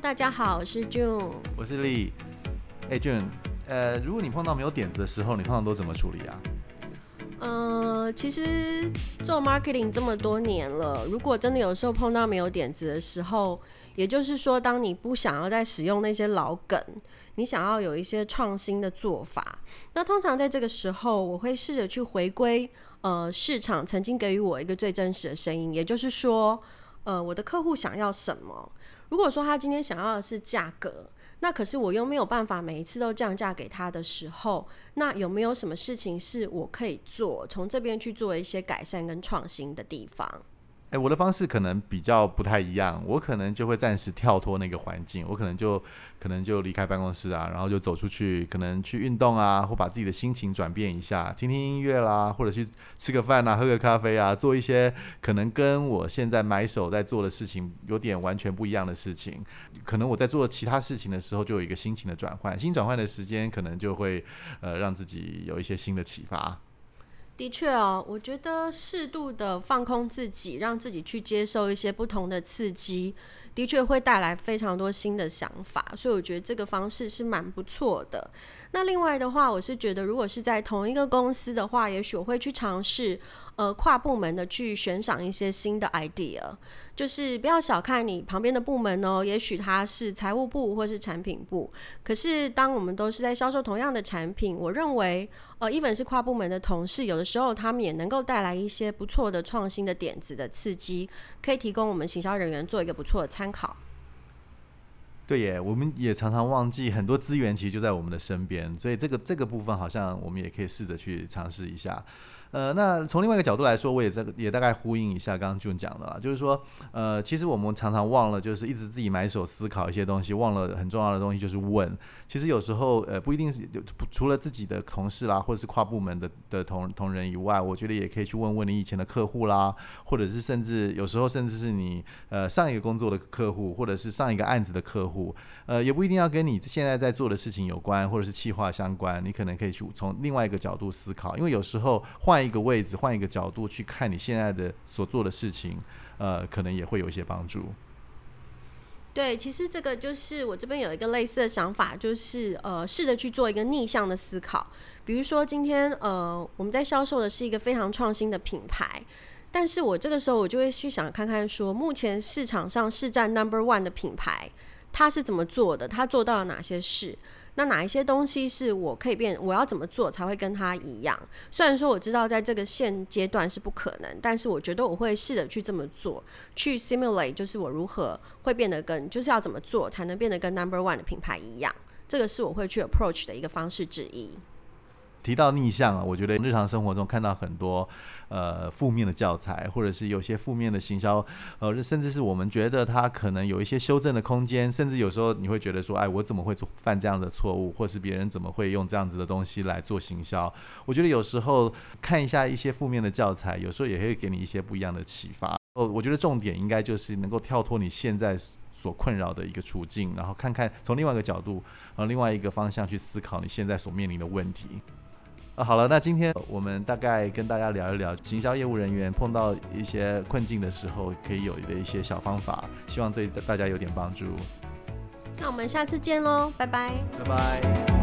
大家好，我是 June，我是 Lee。哎，June，呃，如果你碰到没有点子的时候，你通常都怎么处理啊？嗯、呃，其实做 marketing 这么多年了，如果真的有时候碰到没有点子的时候，也就是说，当你不想要再使用那些老梗，你想要有一些创新的做法，那通常在这个时候，我会试着去回归呃市场曾经给予我一个最真实的声音，也就是说，呃，我的客户想要什么？如果说他今天想要的是价格，那可是我又没有办法每一次都降价给他的时候，那有没有什么事情是我可以做，从这边去做一些改善跟创新的地方？哎，我的方式可能比较不太一样，我可能就会暂时跳脱那个环境，我可能就可能就离开办公室啊，然后就走出去，可能去运动啊，或把自己的心情转变一下，听听音乐啦，或者去吃个饭啊，喝个咖啡啊，做一些可能跟我现在埋手在做的事情有点完全不一样的事情。可能我在做其他事情的时候，就有一个心情的转换，心转换的时间可能就会呃让自己有一些新的启发。的确哦，我觉得适度的放空自己，让自己去接受一些不同的刺激，的确会带来非常多新的想法。所以我觉得这个方式是蛮不错的。那另外的话，我是觉得如果是在同一个公司的话，也许我会去尝试呃跨部门的去悬赏一些新的 idea。就是不要小看你旁边的部门哦，也许他是财务部或是产品部，可是当我们都是在销售同样的产品，我认为，呃一本是跨部门的同事，有的时候他们也能够带来一些不错的创新的点子的刺激，可以提供我们行销人员做一个不错的参考。对耶，我们也常常忘记很多资源其实就在我们的身边，所以这个这个部分好像我们也可以试着去尝试一下。呃，那从另外一个角度来说，我也在也大概呼应一下刚刚 jun 讲的啦，就是说，呃，其实我们常常忘了，就是一直自己埋首思考一些东西，忘了很重要的东西就是问。其实有时候，呃，不一定是除了自己的同事啦，或者是跨部门的的同同仁以外，我觉得也可以去问问你以前的客户啦，或者是甚至有时候甚至是你呃上一个工作的客户，或者是上一个案子的客户，呃，也不一定要跟你现在在做的事情有关，或者是企划相关，你可能可以去从另外一个角度思考，因为有时候换。换一个位置，换一个角度去看你现在的所做的事情，呃，可能也会有一些帮助。对，其实这个就是我这边有一个类似的想法，就是呃，试着去做一个逆向的思考。比如说今天呃，我们在销售的是一个非常创新的品牌，但是我这个时候我就会去想看看说，目前市场上市占 number one 的品牌，它是怎么做的？它做到了哪些事？那哪一些东西是我可以变？我要怎么做才会跟他一样？虽然说我知道在这个现阶段是不可能，但是我觉得我会试着去这么做，去 simulate，就是我如何会变得跟，就是要怎么做才能变得跟 number one 的品牌一样？这个是我会去 approach 的一个方式之一。提到逆向啊，我觉得日常生活中看到很多呃负面的教材，或者是有些负面的行销，呃，甚至是我们觉得它可能有一些修正的空间，甚至有时候你会觉得说，哎，我怎么会犯这样的错误，或是别人怎么会用这样子的东西来做行销？我觉得有时候看一下一些负面的教材，有时候也会给你一些不一样的启发。哦，我觉得重点应该就是能够跳脱你现在所困扰的一个处境，然后看看从另外一个角度，然后另外一个方向去思考你现在所面临的问题。啊，好了，那今天我们大概跟大家聊一聊行销业务人员碰到一些困境的时候可以有的一些小方法，希望对大家有点帮助。那我们下次见喽，拜拜，拜拜。